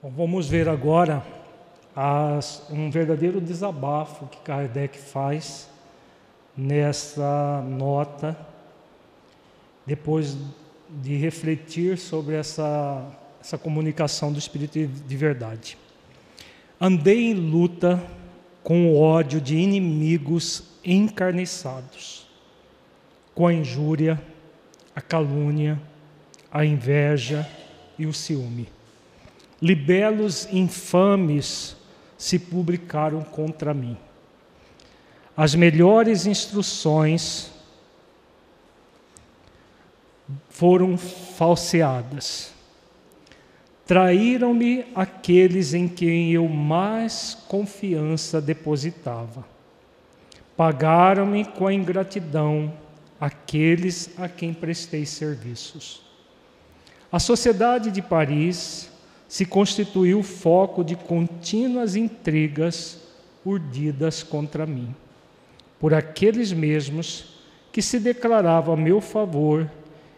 Vamos ver agora as, um verdadeiro desabafo que Kardec faz nessa nota, depois de refletir sobre essa, essa comunicação do Espírito de verdade. Andei em luta com o ódio de inimigos encarniçados, com a injúria, a calúnia, a inveja e o ciúme. Libelos infames se publicaram contra mim. As melhores instruções foram falseadas. Traíram-me aqueles em quem eu mais confiança depositava. Pagaram-me com a ingratidão aqueles a quem prestei serviços. A sociedade de Paris se constituiu foco de contínuas intrigas urdidas contra mim, por aqueles mesmos que se declaravam a meu favor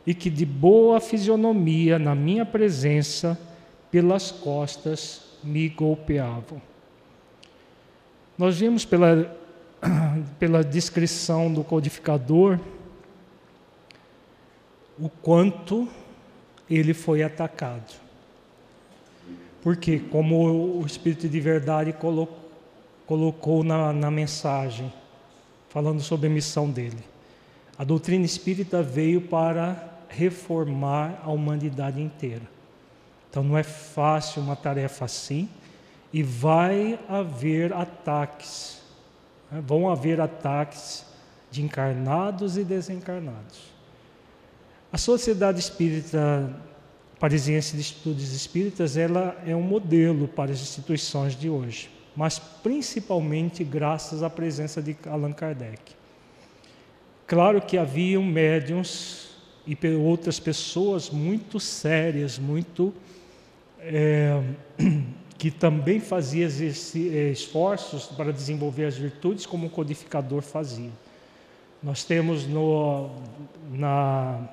e que de boa fisionomia na minha presença pelas costas me golpeavam. Nós vimos pela, pela descrição do codificador o quanto ele foi atacado. Porque, como o Espírito de Verdade colocou, na, na mensagem, falando sobre a missão dele, a doutrina espírita veio para reformar a humanidade inteira. Então não é fácil uma tarefa assim e vai haver ataques. Né? Vão haver ataques de encarnados e desencarnados. A Sociedade Espírita Parisiense de Estudos Espíritas, ela é um modelo para as instituições de hoje, mas principalmente graças à presença de Allan Kardec. Claro que haviam médiums e outras pessoas muito sérias, muito é, que também faziam é, esforços para desenvolver as virtudes como o codificador fazia. Nós temos no, na,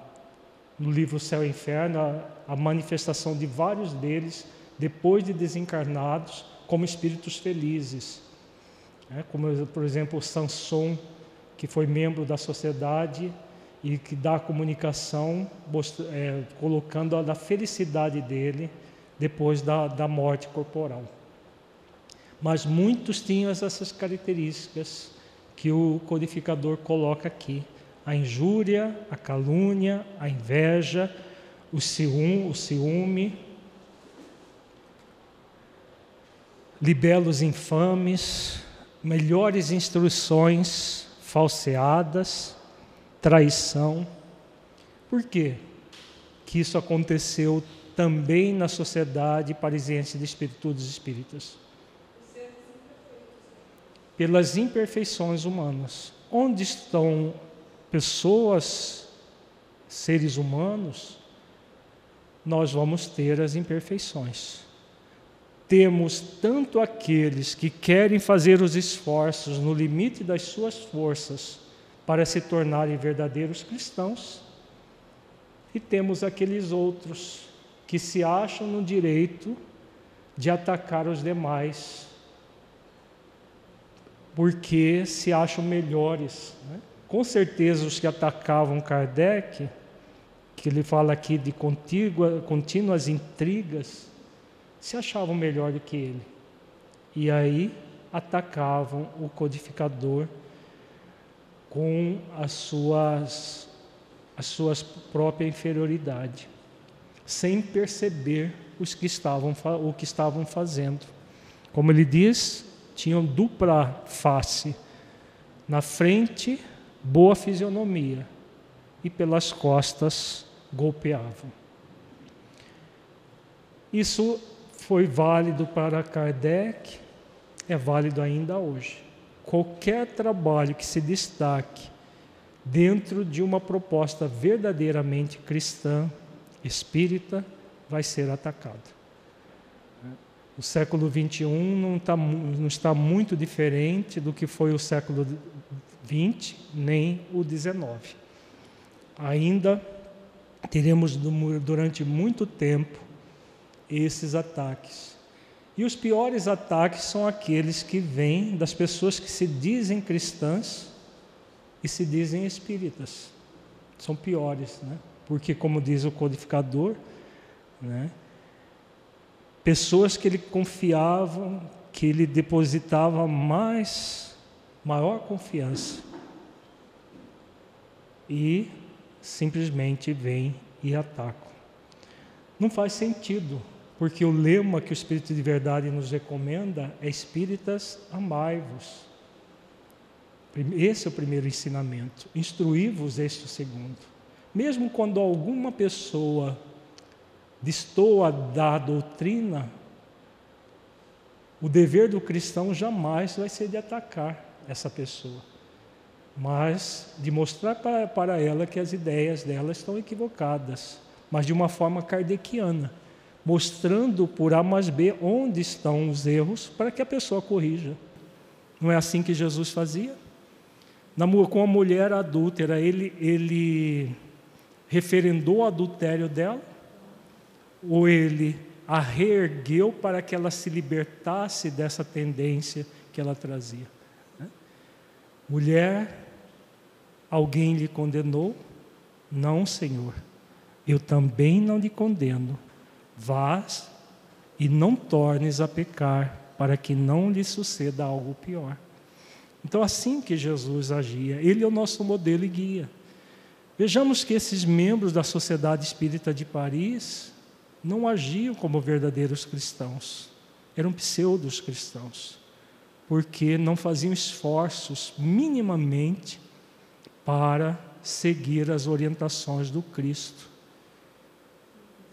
no livro Céu e Inferno a, a manifestação de vários deles depois de desencarnados como espíritos felizes, né? como por exemplo Sanson, que foi membro da sociedade e que dá a comunicação, é, colocando a da felicidade dele depois da, da morte corporal. Mas muitos tinham essas características que o codificador coloca aqui: a injúria, a calúnia, a inveja, o ciúme, o ciúme libelos infames, melhores instruções falseadas, traição. Por quê? Que isso aconteceu também na sociedade parisiense de espiritudes espíritas. Pelas imperfeições humanas. Onde estão pessoas, seres humanos, nós vamos ter as imperfeições. Temos tanto aqueles que querem fazer os esforços no limite das suas forças para se tornarem verdadeiros cristãos, e temos aqueles outros que se acham no direito de atacar os demais, porque se acham melhores. Né? Com certeza, os que atacavam Kardec, que ele fala aqui de contígua, contínuas intrigas, se achavam melhor do que ele. E aí atacavam o codificador com as suas, as suas própria inferioridade sem perceber os que estavam, o que estavam fazendo. Como ele diz, tinham dupla face. Na frente, boa fisionomia, e pelas costas golpeavam. Isso foi válido para Kardec, é válido ainda hoje. Qualquer trabalho que se destaque dentro de uma proposta verdadeiramente cristã, espírita vai ser atacado. O século XXI não, tá, não está muito diferente do que foi o século XX, nem o XIX. Ainda teremos durante muito tempo esses ataques. E os piores ataques são aqueles que vêm das pessoas que se dizem cristãs e se dizem espíritas. São piores, né? Porque, como diz o codificador, né? pessoas que ele confiava, que ele depositava mais, maior confiança, e simplesmente vêm e atacam. Não faz sentido porque o lema que o Espírito de Verdade nos recomenda é Espíritas, amai-vos. Esse é o primeiro ensinamento. Instruí-vos este o segundo. Mesmo quando alguma pessoa destoa da doutrina, o dever do cristão jamais vai ser de atacar essa pessoa, mas de mostrar para, ela que as ideias dela estão equivocadas, mas de uma forma kardeciana mostrando por A mais B onde estão os erros para que a pessoa corrija. Não é assim que Jesus fazia? com a mulher adúltera, ele, ele referendou o adultério dela? Ou ele a reergueu para que ela se libertasse dessa tendência que ela trazia? Mulher, alguém lhe condenou? Não, Senhor. Eu também não lhe condeno Vás e não tornes a pecar, para que não lhe suceda algo pior. Então, assim que Jesus agia, ele é o nosso modelo e guia. Vejamos que esses membros da Sociedade Espírita de Paris não agiam como verdadeiros cristãos, eram pseudos cristãos, porque não faziam esforços minimamente para seguir as orientações do Cristo.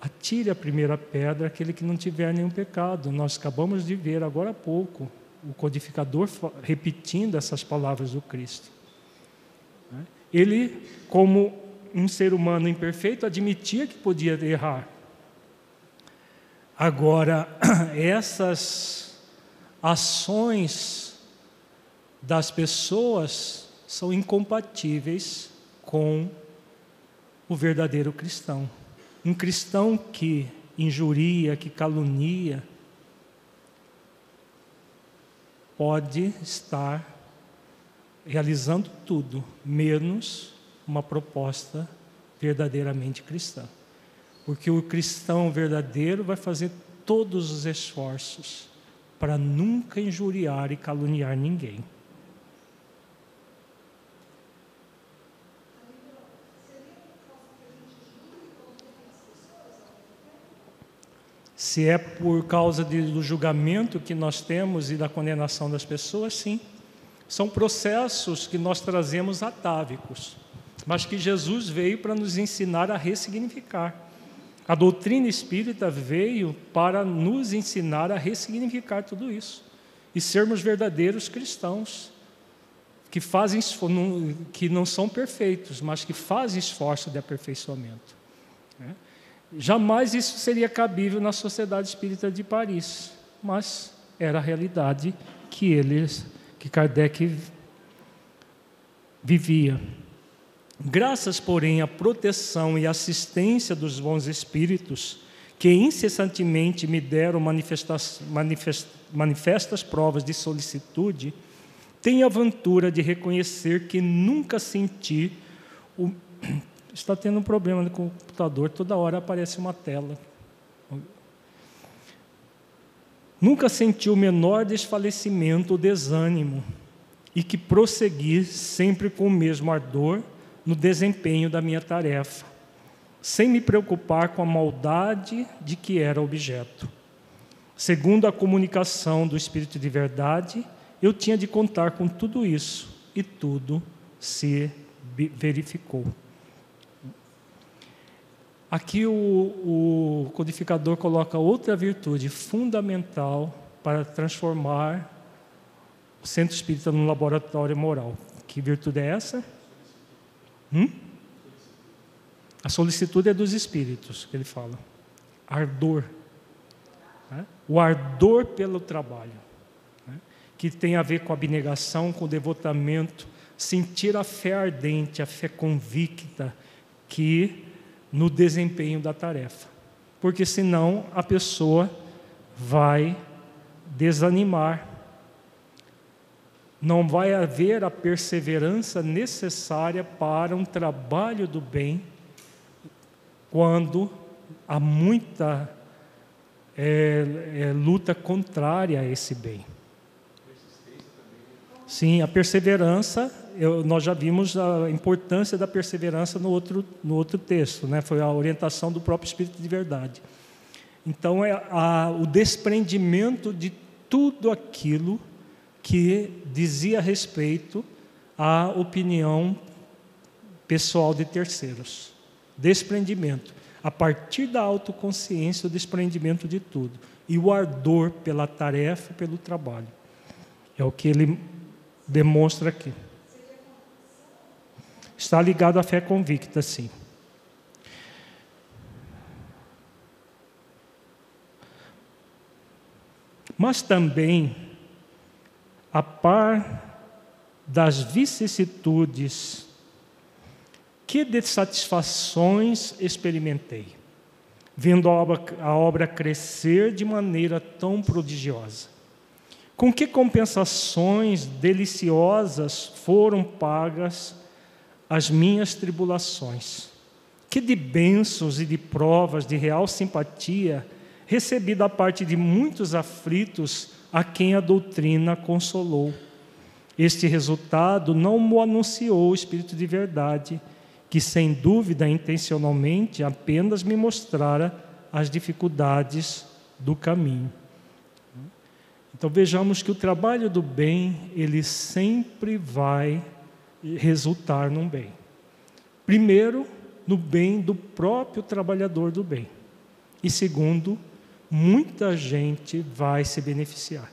Atire a primeira pedra aquele que não tiver nenhum pecado. Nós acabamos de ver agora há pouco o codificador repetindo essas palavras do Cristo. Ele, como um ser humano imperfeito, admitia que podia errar. Agora, essas ações das pessoas são incompatíveis com o verdadeiro cristão. Um cristão que injuria, que calunia, pode estar realizando tudo, menos uma proposta verdadeiramente cristã. Porque o cristão verdadeiro vai fazer todos os esforços para nunca injuriar e caluniar ninguém. Se é por causa de, do julgamento que nós temos e da condenação das pessoas, sim. São processos que nós trazemos atávicos, mas que Jesus veio para nos ensinar a ressignificar. A doutrina espírita veio para nos ensinar a ressignificar tudo isso e sermos verdadeiros cristãos que fazem que não são perfeitos, mas que fazem esforço de aperfeiçoamento. Né? Jamais isso seria cabível na Sociedade Espírita de Paris, mas era a realidade que eles, que Kardec vivia. Graças, porém, à proteção e assistência dos bons espíritos, que incessantemente me deram manifestas, manifest, manifestas provas de solicitude, tenho a aventura de reconhecer que nunca senti o, está tendo um problema no computador, toda hora aparece uma tela. Nunca senti o menor desfalecimento ou desânimo e que prossegui sempre com o mesmo ardor no desempenho da minha tarefa, sem me preocupar com a maldade de que era objeto. Segundo a comunicação do Espírito de Verdade, eu tinha de contar com tudo isso e tudo se verificou. Aqui o, o codificador coloca outra virtude fundamental para transformar o centro espírita num laboratório moral. Que virtude é essa? Hum? A solicitude é dos espíritos, que ele fala. Ardor. Né? O ardor pelo trabalho. Né? Que tem a ver com abnegação, com devotamento, sentir a fé ardente, a fé convicta, que no desempenho da tarefa. Porque senão a pessoa vai desanimar. Não vai haver a perseverança necessária para um trabalho do bem quando há muita é, é, luta contrária a esse bem. Sim, a perseverança, eu, nós já vimos a importância da perseverança no outro, no outro texto, né? foi a orientação do próprio Espírito de Verdade. Então, é a, o desprendimento de tudo aquilo que dizia respeito à opinião pessoal de terceiros. Desprendimento. A partir da autoconsciência, o desprendimento de tudo. E o ardor pela tarefa, pelo trabalho. É o que ele demonstra aqui. Está ligado à fé convicta, sim. Mas também, a par das vicissitudes, que satisfações experimentei, vendo a obra, a obra crescer de maneira tão prodigiosa. Com que compensações deliciosas foram pagas as minhas tribulações? Que de bênçãos e de provas de real simpatia recebi da parte de muitos aflitos a quem a doutrina consolou. Este resultado não mo anunciou o Espírito de verdade, que sem dúvida intencionalmente apenas me mostrara as dificuldades do caminho. Então vejamos que o trabalho do bem, ele sempre vai resultar num bem. Primeiro, no bem do próprio trabalhador do bem. E segundo, muita gente vai se beneficiar.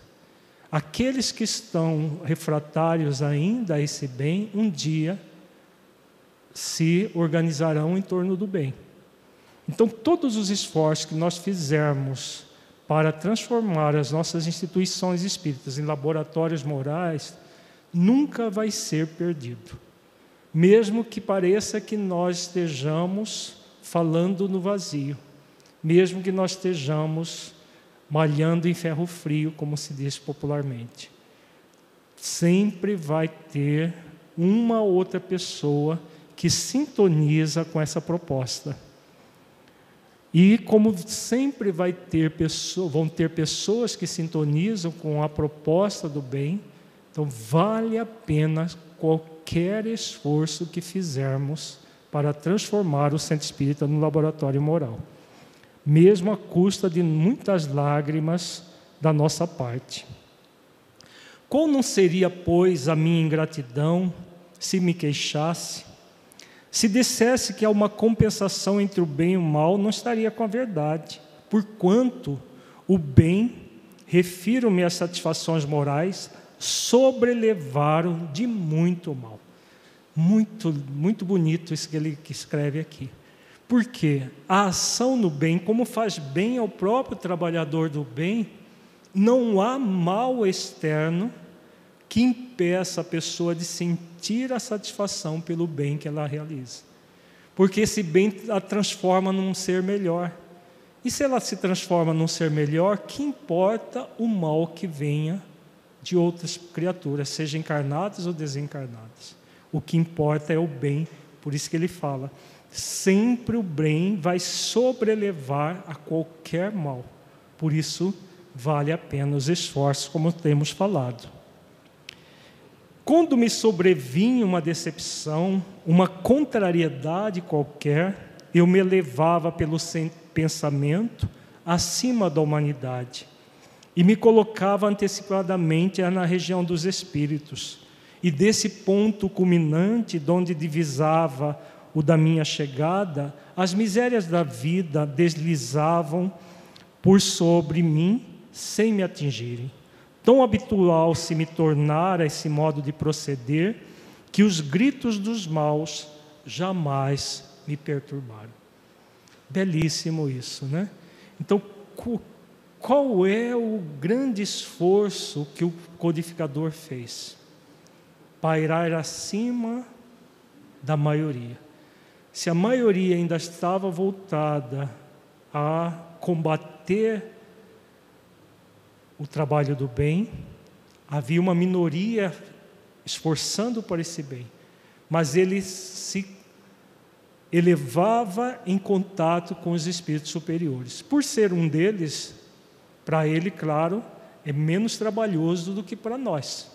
Aqueles que estão refratários ainda a esse bem, um dia se organizarão em torno do bem. Então, todos os esforços que nós fizermos para transformar as nossas instituições espíritas em laboratórios morais, nunca vai ser perdido. Mesmo que pareça que nós estejamos falando no vazio, mesmo que nós estejamos malhando em ferro frio, como se diz popularmente. Sempre vai ter uma outra pessoa que sintoniza com essa proposta. E como sempre vai ter pessoa, vão ter pessoas que sintonizam com a proposta do bem, então vale a pena qualquer esforço que fizermos para transformar o centro espírita no laboratório moral, mesmo à custa de muitas lágrimas da nossa parte. Qual não seria, pois, a minha ingratidão se me queixasse se dissesse que há uma compensação entre o bem e o mal, não estaria com a verdade, porquanto o bem, refiro-me às satisfações morais, sobrelevaram de muito mal. Muito, muito bonito isso que ele escreve aqui. Porque a ação no bem, como faz bem ao próprio trabalhador do bem, não há mal externo que impeça a pessoa de sentir a satisfação pelo bem que ela realiza. Porque esse bem a transforma num ser melhor. E se ela se transforma num ser melhor, que importa o mal que venha de outras criaturas, sejam encarnadas ou desencarnadas? O que importa é o bem, por isso que ele fala: sempre o bem vai sobrelevar a qualquer mal. Por isso, vale a pena os esforços, como temos falado. Quando me sobrevinha uma decepção, uma contrariedade qualquer, eu me elevava pelo pensamento acima da humanidade e me colocava antecipadamente na região dos espíritos. E desse ponto culminante, onde divisava o da minha chegada, as misérias da vida deslizavam por sobre mim sem me atingirem. Tão habitual se me tornara esse modo de proceder, que os gritos dos maus jamais me perturbaram. Belíssimo isso, né? Então, qual é o grande esforço que o codificador fez? Pairar acima da maioria. Se a maioria ainda estava voltada a combater o trabalho do bem, havia uma minoria esforçando por esse bem, mas ele se elevava em contato com os espíritos superiores. Por ser um deles, para ele, claro, é menos trabalhoso do que para nós,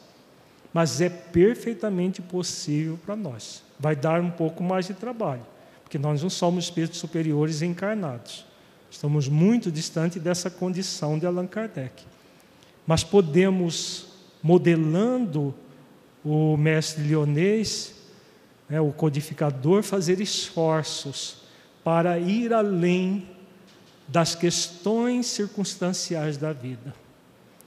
mas é perfeitamente possível para nós. Vai dar um pouco mais de trabalho, porque nós não somos espíritos superiores encarnados. Estamos muito distante dessa condição de Allan Kardec. Mas podemos, modelando o mestre lionês, né, o codificador, fazer esforços para ir além das questões circunstanciais da vida,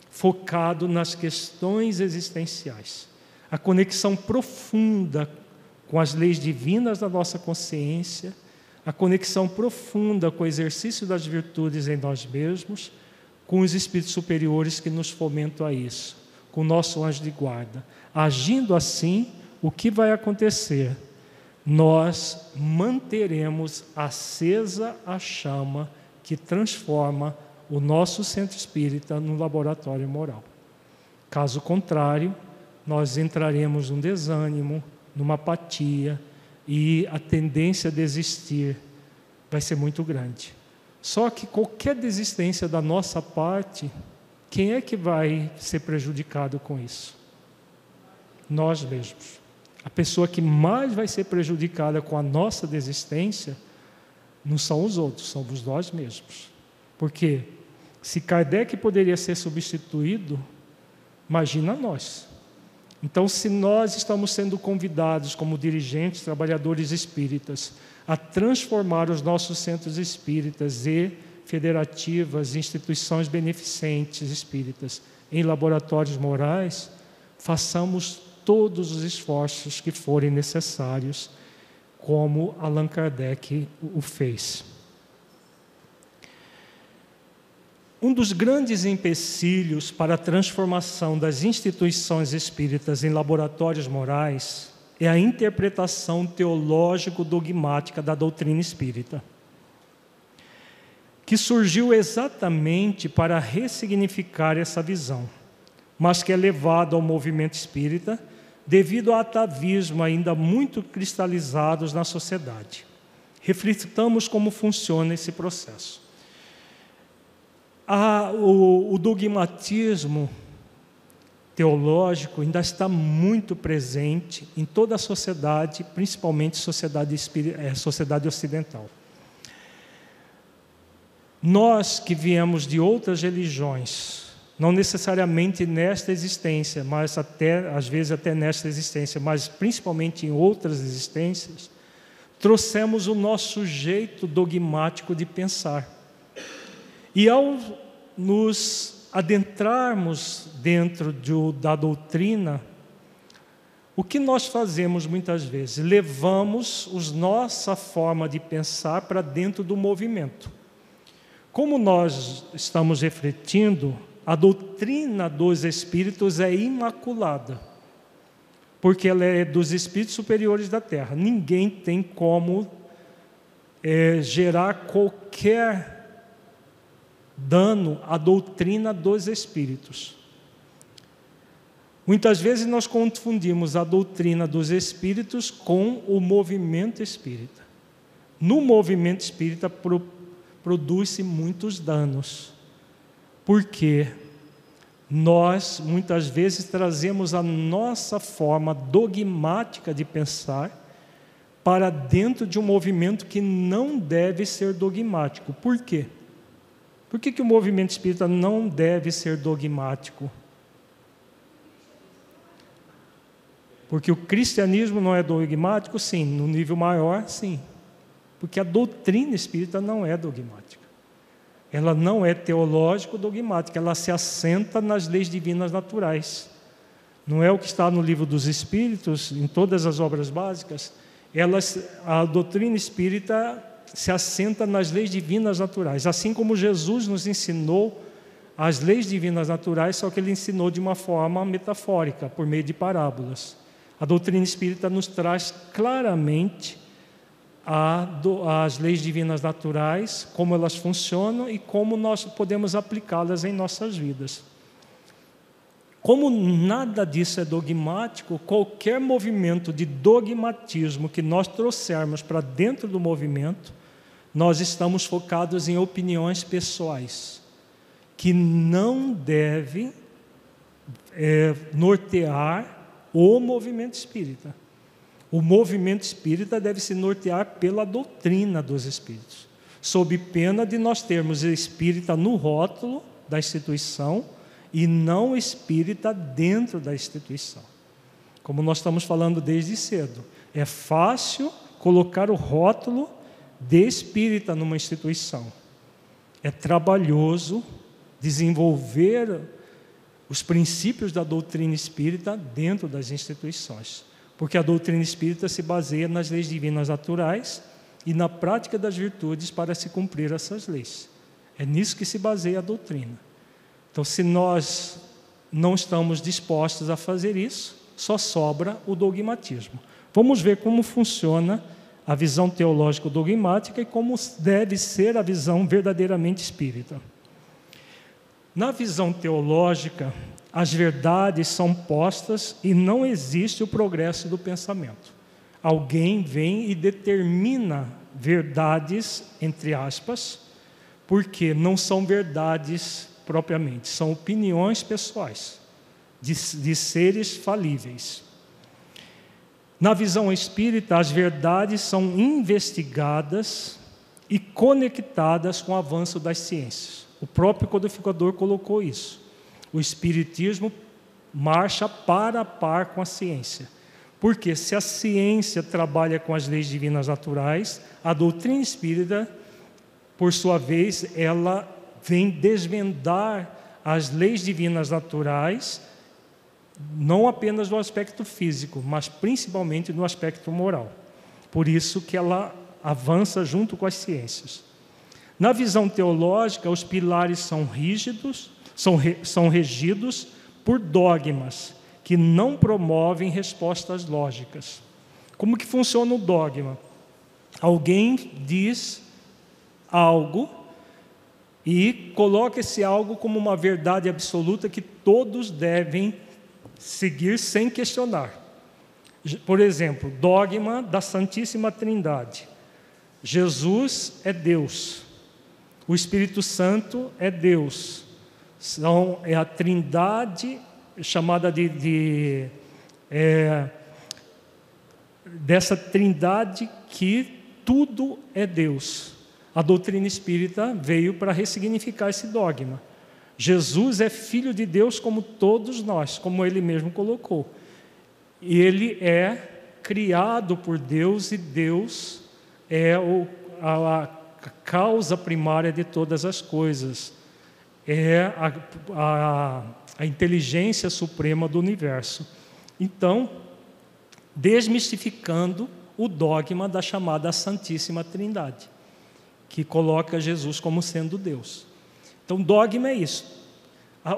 focado nas questões existenciais. A conexão profunda com as leis divinas da nossa consciência, a conexão profunda com o exercício das virtudes em nós mesmos, com os espíritos superiores que nos fomentam a isso, com o nosso anjo de guarda. Agindo assim, o que vai acontecer? Nós manteremos acesa a chama que transforma o nosso centro espírita num laboratório moral. Caso contrário, nós entraremos num desânimo, numa apatia e a tendência a desistir vai ser muito grande. Só que qualquer desistência da nossa parte, quem é que vai ser prejudicado com isso? Nós mesmos. A pessoa que mais vai ser prejudicada com a nossa desistência não são os outros, somos nós mesmos. Porque se Kardec poderia ser substituído, imagina nós. Então, se nós estamos sendo convidados como dirigentes, trabalhadores espíritas, a transformar os nossos centros espíritas e federativas, instituições beneficentes espíritas em laboratórios morais, façamos todos os esforços que forem necessários, como Allan Kardec o fez. Um dos grandes empecilhos para a transformação das instituições espíritas em laboratórios morais é a interpretação teológico-dogmática da doutrina espírita, que surgiu exatamente para ressignificar essa visão, mas que é levado ao movimento espírita devido ao atavismo ainda muito cristalizados na sociedade. Reflitamos como funciona esse processo a, o, o dogmatismo teológico ainda está muito presente em toda a sociedade, principalmente sociedade, é, sociedade ocidental. Nós que viemos de outras religiões, não necessariamente nesta existência, mas até às vezes até nesta existência, mas principalmente em outras existências, trouxemos o nosso jeito dogmático de pensar. E ao nos adentrarmos dentro de, da doutrina, o que nós fazemos muitas vezes? Levamos os nossa forma de pensar para dentro do movimento. Como nós estamos refletindo, a doutrina dos espíritos é imaculada, porque ela é dos espíritos superiores da terra. Ninguém tem como é, gerar qualquer dano à doutrina dos espíritos. Muitas vezes nós confundimos a doutrina dos espíritos com o movimento espírita. No movimento espírita pro, produz-se muitos danos. Porque nós muitas vezes trazemos a nossa forma dogmática de pensar para dentro de um movimento que não deve ser dogmático. Por quê? Por que, que o movimento espírita não deve ser dogmático? Porque o cristianismo não é dogmático? Sim. No nível maior, sim. Porque a doutrina espírita não é dogmática. Ela não é teológico-dogmática, ela se assenta nas leis divinas naturais. Não é o que está no livro dos Espíritos, em todas as obras básicas. Elas, a doutrina espírita se assenta nas leis divinas naturais, assim como Jesus nos ensinou as leis divinas naturais, só que ele ensinou de uma forma metafórica, por meio de parábolas. A doutrina espírita nos traz claramente as leis divinas naturais, como elas funcionam e como nós podemos aplicá-las em nossas vidas. Como nada disso é dogmático, qualquer movimento de dogmatismo que nós trouxermos para dentro do movimento, nós estamos focados em opiniões pessoais, que não deve é, nortear o movimento espírita. O movimento espírita deve se nortear pela doutrina dos espíritos, sob pena de nós termos espírita no rótulo da instituição e não espírita dentro da instituição. Como nós estamos falando desde cedo, é fácil colocar o rótulo de espírita numa instituição. É trabalhoso desenvolver os princípios da doutrina espírita dentro das instituições, porque a doutrina espírita se baseia nas leis divinas naturais e na prática das virtudes para se cumprir essas leis. É nisso que se baseia a doutrina. Então, se nós não estamos dispostos a fazer isso, só sobra o dogmatismo. Vamos ver como funciona a visão teológica dogmática e como deve ser a visão verdadeiramente espírita. Na visão teológica, as verdades são postas e não existe o progresso do pensamento. Alguém vem e determina verdades, entre aspas, porque não são verdades propriamente, são opiniões pessoais de, de seres falíveis. Na visão espírita, as verdades são investigadas e conectadas com o avanço das ciências. O próprio codificador colocou isso. O Espiritismo marcha para a par com a ciência. Porque se a ciência trabalha com as leis divinas naturais, a doutrina espírita, por sua vez, ela vem desvendar as leis divinas naturais, não apenas no aspecto físico, mas principalmente no aspecto moral. Por isso que ela avança junto com as ciências. Na visão teológica, os pilares são rígidos, são, re, são regidos por dogmas que não promovem respostas lógicas. Como que funciona o dogma? Alguém diz algo e coloca esse algo como uma verdade absoluta que todos devem seguir sem questionar. Por exemplo, dogma da Santíssima Trindade. Jesus é Deus. O Espírito Santo é Deus. São, é a trindade chamada de, de é, dessa trindade que tudo é Deus. A doutrina espírita veio para ressignificar esse dogma. Jesus é filho de Deus como todos nós, como ele mesmo colocou. E ele é criado por Deus e Deus é o, a, a causa primária de todas as coisas, é a, a, a inteligência suprema do universo. Então, desmistificando o dogma da chamada Santíssima Trindade, que coloca Jesus como sendo Deus. Então, dogma é isso.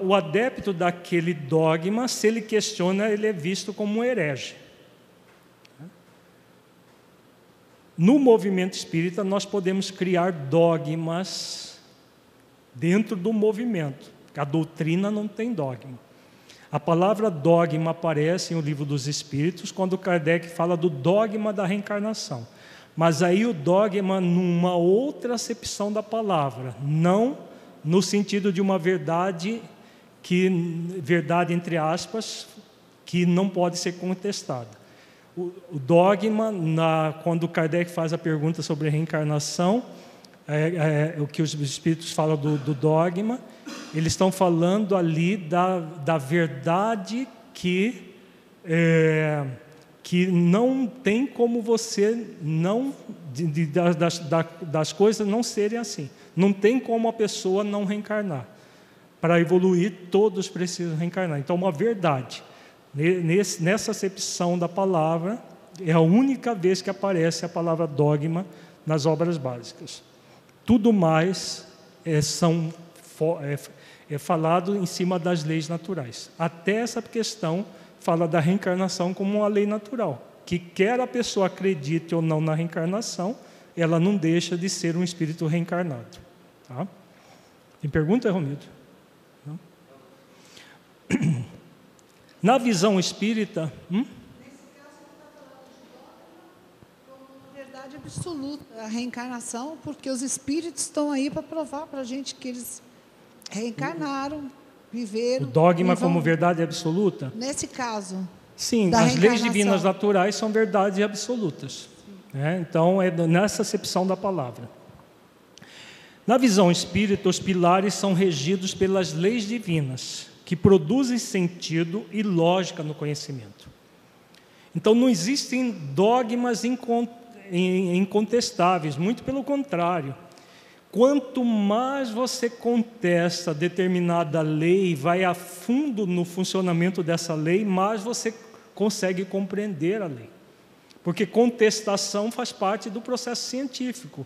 O adepto daquele dogma, se ele questiona, ele é visto como um herege. No movimento espírita, nós podemos criar dogmas dentro do movimento. A doutrina não tem dogma. A palavra dogma aparece no livro dos Espíritos quando Kardec fala do dogma da reencarnação. Mas aí o dogma numa outra acepção da palavra, não no sentido de uma verdade que verdade entre aspas que não pode ser contestada. O, dogma, na, quando Kardec faz a pergunta sobre a reencarnação, é, é, o que os espíritos falam do, do, dogma, eles estão falando ali da, da verdade que, é, que não tem como você não, de, de, das, das, coisas não serem assim. Não tem como a pessoa não reencarnar. Para evoluir, todos precisam reencarnar. Então, uma verdade nessa acepção da palavra, é a única vez que aparece a palavra dogma nas obras básicas. Tudo mais é, são, é, é falado em cima das leis naturais. Até essa questão fala da reencarnação como uma lei natural, que quer a pessoa acredite ou não na reencarnação, ela não deixa de ser um espírito reencarnado. Tá? Tem pergunta, Romildo? Não? Na visão espírita. Hum? verdade absoluta, a reencarnação, porque os espíritos estão aí para provar para a gente que eles reencarnaram, viveram. O dogma vão... como verdade absoluta? Nesse caso. Sim, as leis divinas naturais são verdades absolutas. Né? Então, é nessa acepção da palavra. Na visão espírita, os pilares são regidos pelas leis divinas, que produzem sentido e lógica no conhecimento. Então, não existem dogmas incontestáveis, muito pelo contrário. Quanto mais você contesta determinada lei, vai a fundo no funcionamento dessa lei, mais você consegue compreender a lei. Porque contestação faz parte do processo científico.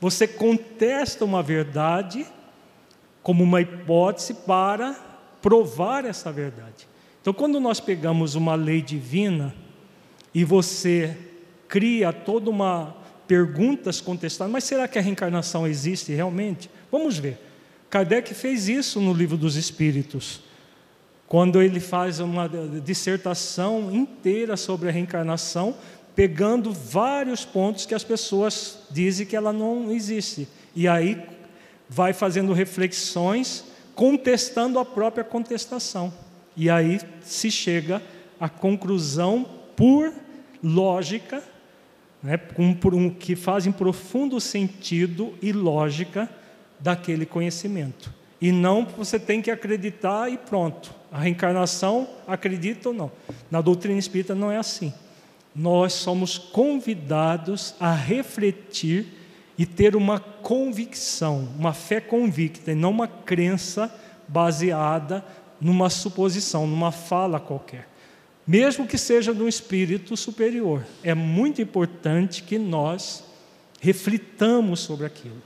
Você contesta uma verdade como uma hipótese para provar essa verdade. Então, quando nós pegamos uma lei divina e você cria toda uma perguntas contestadas, mas será que a reencarnação existe realmente? Vamos ver. Kardec fez isso no livro dos Espíritos, quando ele faz uma dissertação inteira sobre a reencarnação, pegando vários pontos que as pessoas dizem que ela não existe. E aí vai fazendo reflexões, contestando a própria contestação. E aí se chega à conclusão por lógica, né, um, um, que fazem profundo sentido e lógica daquele conhecimento. E não você tem que acreditar e pronto. A reencarnação, acredita ou não. Na doutrina espírita não é assim nós somos convidados a refletir e ter uma convicção, uma fé convicta, e não uma crença baseada numa suposição, numa fala qualquer. Mesmo que seja de um espírito superior, é muito importante que nós reflitamos sobre aquilo,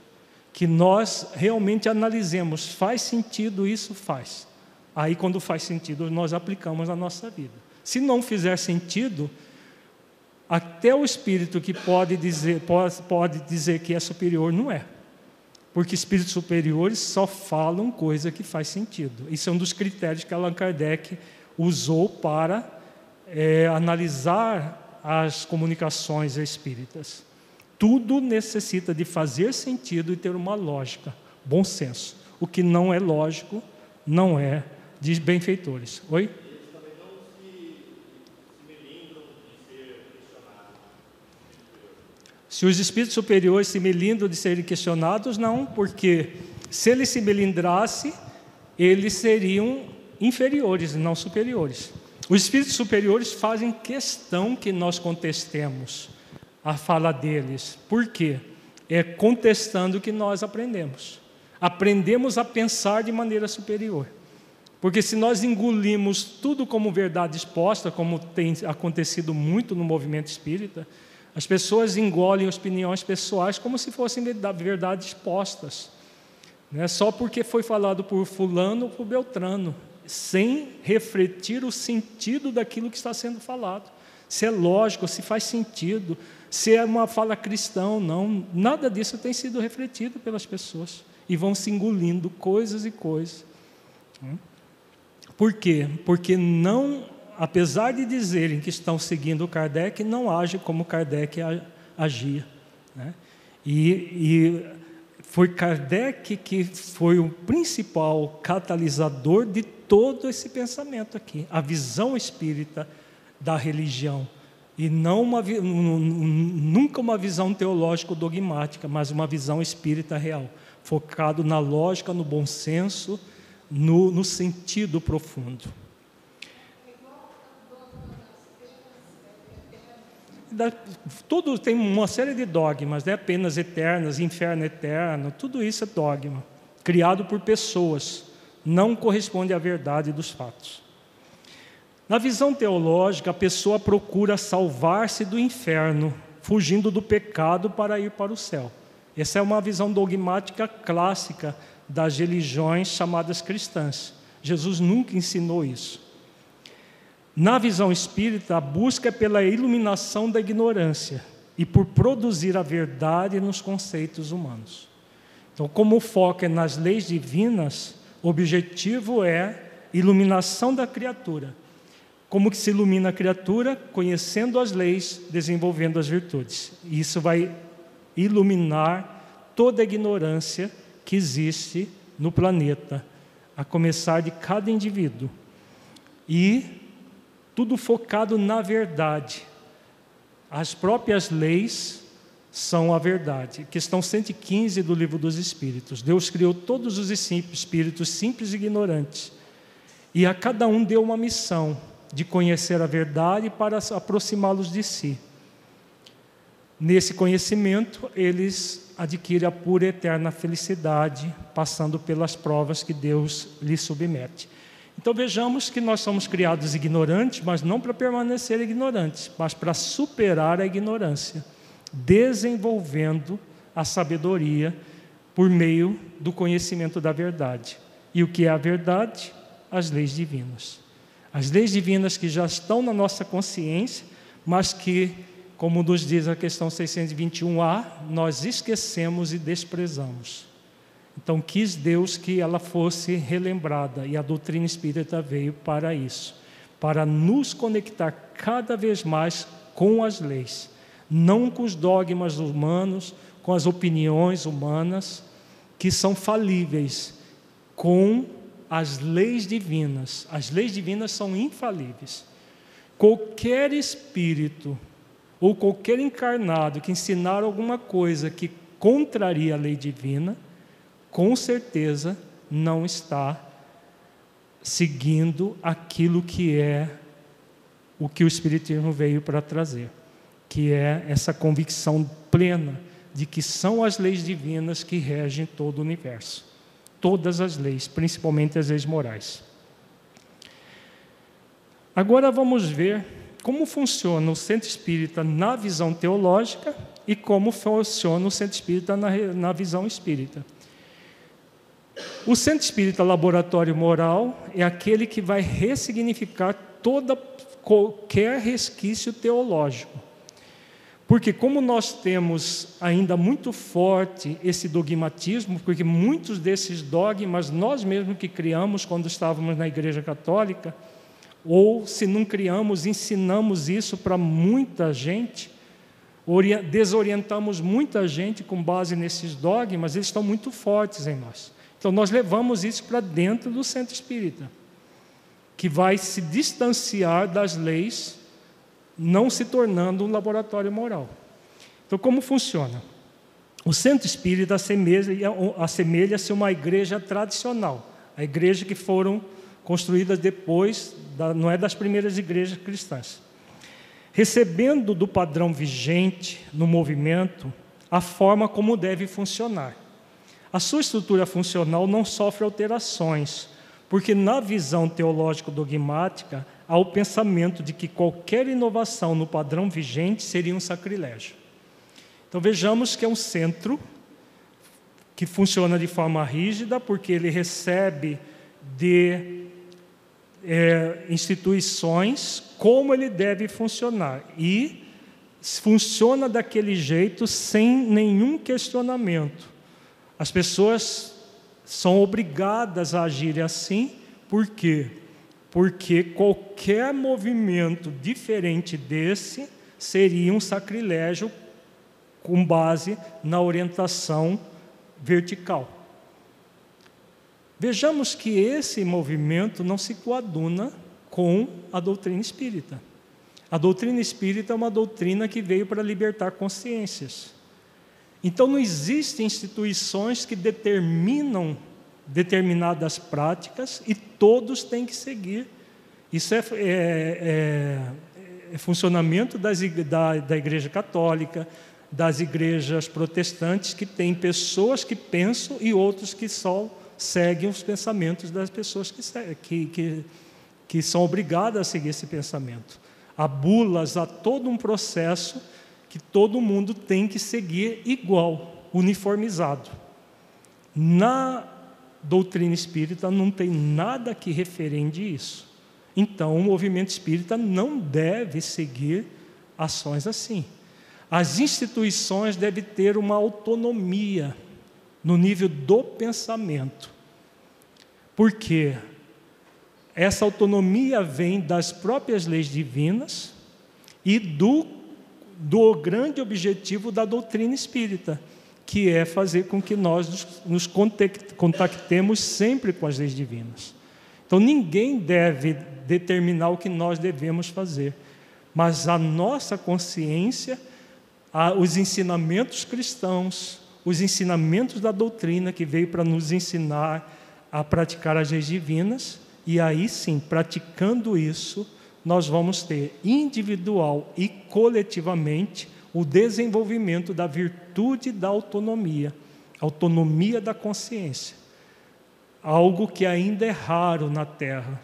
que nós realmente analisemos, faz sentido isso? Faz. Aí, quando faz sentido, nós aplicamos na nossa vida. Se não fizer sentido, até o espírito que pode dizer, pode, pode dizer que é superior não é. Porque espíritos superiores só falam coisa que faz sentido. Isso é um dos critérios que Allan Kardec usou para é, analisar as comunicações espíritas. Tudo necessita de fazer sentido e ter uma lógica, bom senso. O que não é lógico não é de benfeitores. Oi? Se os espíritos superiores se melindram de serem questionados, não, porque se eles se melindrassem, eles seriam inferiores, não superiores. Os espíritos superiores fazem questão que nós contestemos a fala deles. Por quê? É contestando que nós aprendemos. Aprendemos a pensar de maneira superior. Porque se nós engolimos tudo como verdade exposta, como tem acontecido muito no movimento espírita, as pessoas engolem opiniões pessoais como se fossem verdades expostas. Né? Só porque foi falado por fulano ou por Beltrano, sem refletir o sentido daquilo que está sendo falado. Se é lógico, se faz sentido, se é uma fala cristã ou não, nada disso tem sido refletido pelas pessoas. E vão se engolindo coisas e coisas. Né? Por quê? Porque não apesar de dizerem que estão seguindo Kardec, não agem como Kardec agia. Né? E, e foi Kardec que foi o principal catalisador de todo esse pensamento aqui, a visão espírita da religião. E não uma, nunca uma visão teológico-dogmática, mas uma visão espírita real, focado na lógica, no bom senso, no, no sentido profundo. Tudo tem uma série de dogmas, né? penas eternas, inferno eterno, tudo isso é dogma, criado por pessoas, não corresponde à verdade dos fatos. Na visão teológica, a pessoa procura salvar-se do inferno, fugindo do pecado para ir para o céu. Essa é uma visão dogmática clássica das religiões chamadas cristãs. Jesus nunca ensinou isso. Na visão espírita, a busca é pela iluminação da ignorância e por produzir a verdade nos conceitos humanos. Então, como o foco é nas leis divinas, o objetivo é iluminação da criatura. como que se ilumina a criatura? Conhecendo as leis, desenvolvendo as virtudes. E isso vai iluminar toda a ignorância que existe no planeta, a começar de cada indivíduo. E tudo focado na verdade. As próprias leis são a verdade. Questão 115 do Livro dos Espíritos. Deus criou todos os espíritos simples e ignorantes. E a cada um deu uma missão de conhecer a verdade para aproximá-los de si. Nesse conhecimento, eles adquirem a pura e eterna felicidade, passando pelas provas que Deus lhes submete. Então vejamos que nós somos criados ignorantes, mas não para permanecer ignorantes, mas para superar a ignorância, desenvolvendo a sabedoria por meio do conhecimento da verdade. E o que é a verdade? As leis divinas. As leis divinas que já estão na nossa consciência, mas que, como nos diz a questão 621A, nós esquecemos e desprezamos. Então, quis Deus que ela fosse relembrada, e a doutrina espírita veio para isso para nos conectar cada vez mais com as leis, não com os dogmas humanos, com as opiniões humanas, que são falíveis, com as leis divinas. As leis divinas são infalíveis. Qualquer espírito ou qualquer encarnado que ensinar alguma coisa que contraria a lei divina, com certeza não está seguindo aquilo que é o que o Espiritismo veio para trazer, que é essa convicção plena de que são as leis divinas que regem todo o universo todas as leis, principalmente as leis morais. Agora vamos ver como funciona o centro espírita na visão teológica e como funciona o centro espírita na, na visão espírita. O centro espírita laboratório moral é aquele que vai ressignificar toda qualquer resquício teológico. Porque, como nós temos ainda muito forte esse dogmatismo, porque muitos desses dogmas nós mesmos que criamos quando estávamos na Igreja Católica, ou se não criamos, ensinamos isso para muita gente, desorientamos muita gente com base nesses dogmas, eles estão muito fortes em nós. Então, nós levamos isso para dentro do centro espírita, que vai se distanciar das leis não se tornando um laboratório moral. Então, como funciona? O centro espírita assemelha-se a uma igreja tradicional, a igreja que foram construídas depois, da, não é das primeiras igrejas cristãs. Recebendo do padrão vigente no movimento a forma como deve funcionar. A sua estrutura funcional não sofre alterações, porque na visão teológico-dogmática há o pensamento de que qualquer inovação no padrão vigente seria um sacrilégio. Então vejamos que é um centro que funciona de forma rígida, porque ele recebe de é, instituições como ele deve funcionar. E funciona daquele jeito sem nenhum questionamento. As pessoas são obrigadas a agir assim, por quê? Porque qualquer movimento diferente desse seria um sacrilégio com base na orientação vertical. Vejamos que esse movimento não se coaduna com a doutrina espírita. A doutrina espírita é uma doutrina que veio para libertar consciências. Então não existem instituições que determinam determinadas práticas e todos têm que seguir. Isso é, é, é, é funcionamento das, da, da Igreja Católica, das igrejas protestantes, que tem pessoas que pensam e outros que só seguem os pensamentos das pessoas que, que, que, que são obrigadas a seguir esse pensamento. Há bulas, há todo um processo que todo mundo tem que seguir igual, uniformizado. Na doutrina espírita não tem nada que referende isso. Então, o movimento espírita não deve seguir ações assim. As instituições devem ter uma autonomia no nível do pensamento. Porque essa autonomia vem das próprias leis divinas e do, do grande objetivo da doutrina espírita, que é fazer com que nós nos contactemos sempre com as leis divinas. Então ninguém deve determinar o que nós devemos fazer, mas a nossa consciência, os ensinamentos cristãos, os ensinamentos da doutrina que veio para nos ensinar a praticar as leis divinas, e aí sim, praticando isso, nós vamos ter individual e coletivamente o desenvolvimento da virtude da autonomia, autonomia da consciência. Algo que ainda é raro na Terra.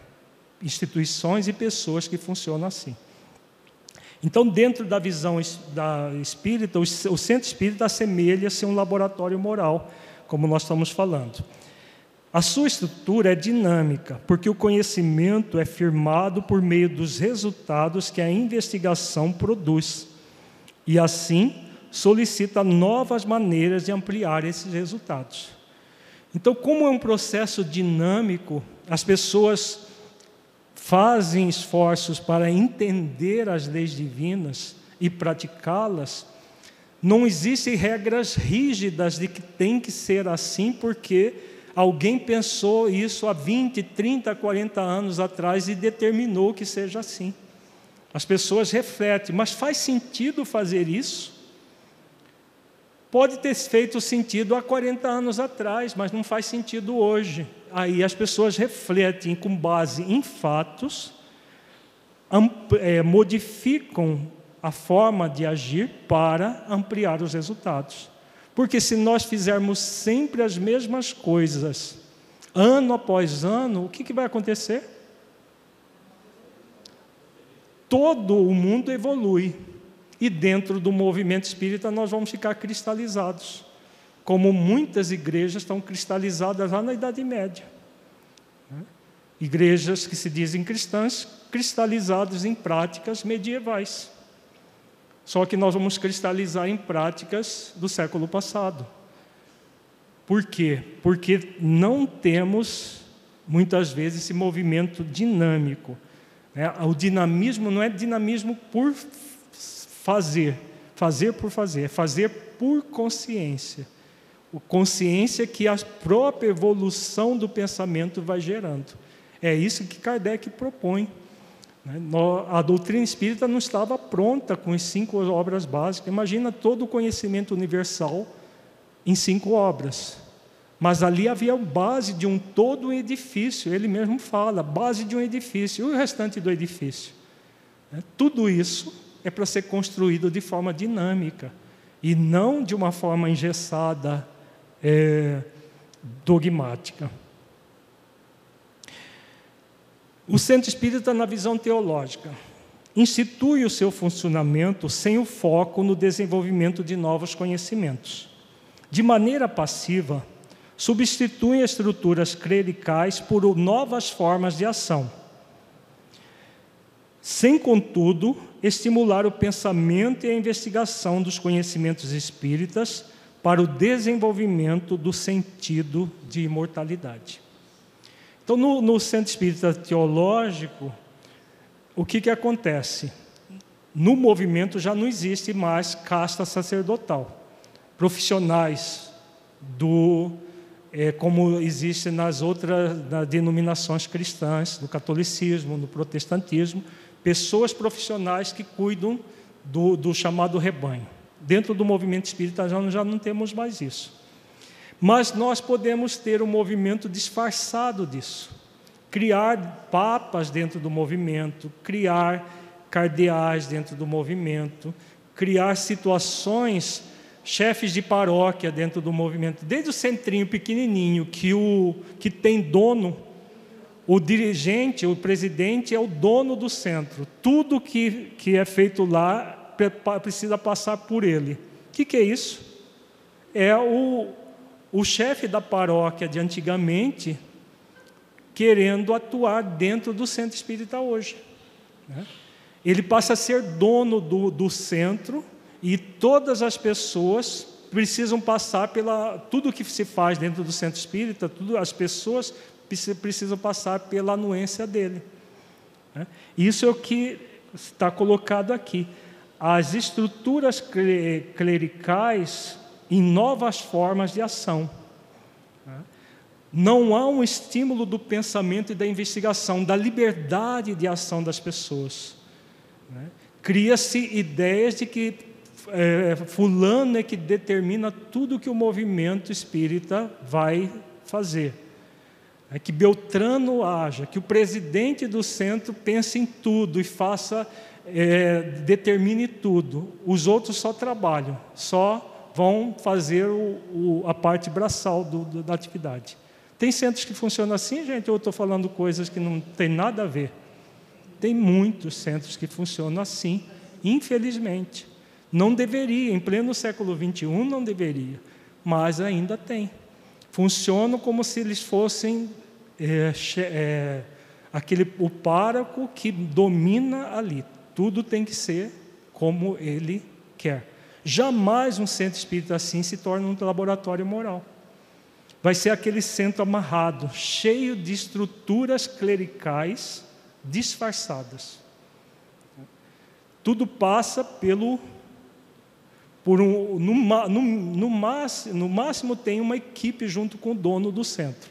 Instituições e pessoas que funcionam assim. Então, dentro da visão da espírita, o centro espírita assemelha-se a um laboratório moral, como nós estamos falando. A sua estrutura é dinâmica, porque o conhecimento é firmado por meio dos resultados que a investigação produz. E assim, solicita novas maneiras de ampliar esses resultados. Então, como é um processo dinâmico, as pessoas fazem esforços para entender as leis divinas e praticá-las, não existem regras rígidas de que tem que ser assim, porque Alguém pensou isso há 20, 30, 40 anos atrás e determinou que seja assim. As pessoas refletem, mas faz sentido fazer isso? Pode ter feito sentido há 40 anos atrás, mas não faz sentido hoje. Aí as pessoas refletem com base em fatos, é, modificam a forma de agir para ampliar os resultados. Porque se nós fizermos sempre as mesmas coisas, ano após ano, o que, que vai acontecer? Todo o mundo evolui. E dentro do movimento espírita nós vamos ficar cristalizados. Como muitas igrejas estão cristalizadas lá na Idade Média. Igrejas que se dizem cristãs, cristalizadas em práticas medievais. Só que nós vamos cristalizar em práticas do século passado. Por quê? Porque não temos, muitas vezes, esse movimento dinâmico. Né? O dinamismo não é dinamismo por fazer, fazer por fazer, é fazer por consciência. Consciência que a própria evolução do pensamento vai gerando. É isso que Kardec propõe. Né? A doutrina espírita não estava pronta com as cinco obras básicas. Imagina todo o conhecimento universal em cinco obras. Mas ali havia a base de um todo um edifício. Ele mesmo fala, base de um edifício. E o restante do edifício? Né? Tudo isso é para ser construído de forma dinâmica e não de uma forma engessada, é, dogmática. O centro espírita, na visão teológica, institui o seu funcionamento sem o foco no desenvolvimento de novos conhecimentos. De maneira passiva, substitui estruturas clericais por novas formas de ação, sem, contudo, estimular o pensamento e a investigação dos conhecimentos espíritas para o desenvolvimento do sentido de imortalidade. Então, no, no centro espírita teológico, o que, que acontece? No movimento já não existe mais casta sacerdotal. Profissionais do é, como existe nas outras nas denominações cristãs, do catolicismo, no protestantismo, pessoas profissionais que cuidam do, do chamado rebanho. Dentro do movimento espírita já, já não temos mais isso. Mas nós podemos ter um movimento disfarçado disso. Criar papas dentro do movimento, criar cardeais dentro do movimento, criar situações, chefes de paróquia dentro do movimento, desde o centrinho pequenininho, que, o, que tem dono, o dirigente, o presidente é o dono do centro. Tudo que, que é feito lá precisa passar por ele. O que, que é isso? É o, o chefe da paróquia de antigamente querendo atuar dentro do centro espírita hoje. Né? Ele passa a ser dono do, do centro e todas as pessoas precisam passar pela tudo que se faz dentro do centro espírita, tudo as pessoas precisa passar pela anuência dele. Né? Isso é o que está colocado aqui. As estruturas clericais em novas formas de ação. Não há um estímulo do pensamento e da investigação, da liberdade de ação das pessoas. Né? Cria-se ideias de que é, fulano é que determina tudo que o movimento espírita vai fazer. É que Beltrano haja, que o presidente do centro pense em tudo e faça, é, determine tudo. Os outros só trabalham, só vão fazer o, o, a parte braçal do, do, da atividade. Tem centros que funcionam assim, gente, ou eu estou falando coisas que não tem nada a ver? Tem muitos centros que funcionam assim, infelizmente. Não deveria, em pleno século XXI não deveria, mas ainda tem. Funcionam como se eles fossem é, é, aquele, o pároco que domina ali. Tudo tem que ser como ele quer. Jamais um centro espírita assim se torna um laboratório moral. Vai ser aquele centro amarrado, cheio de estruturas clericais disfarçadas. Tudo passa pelo por um, no, no, no, máximo, no máximo tem uma equipe junto com o dono do centro.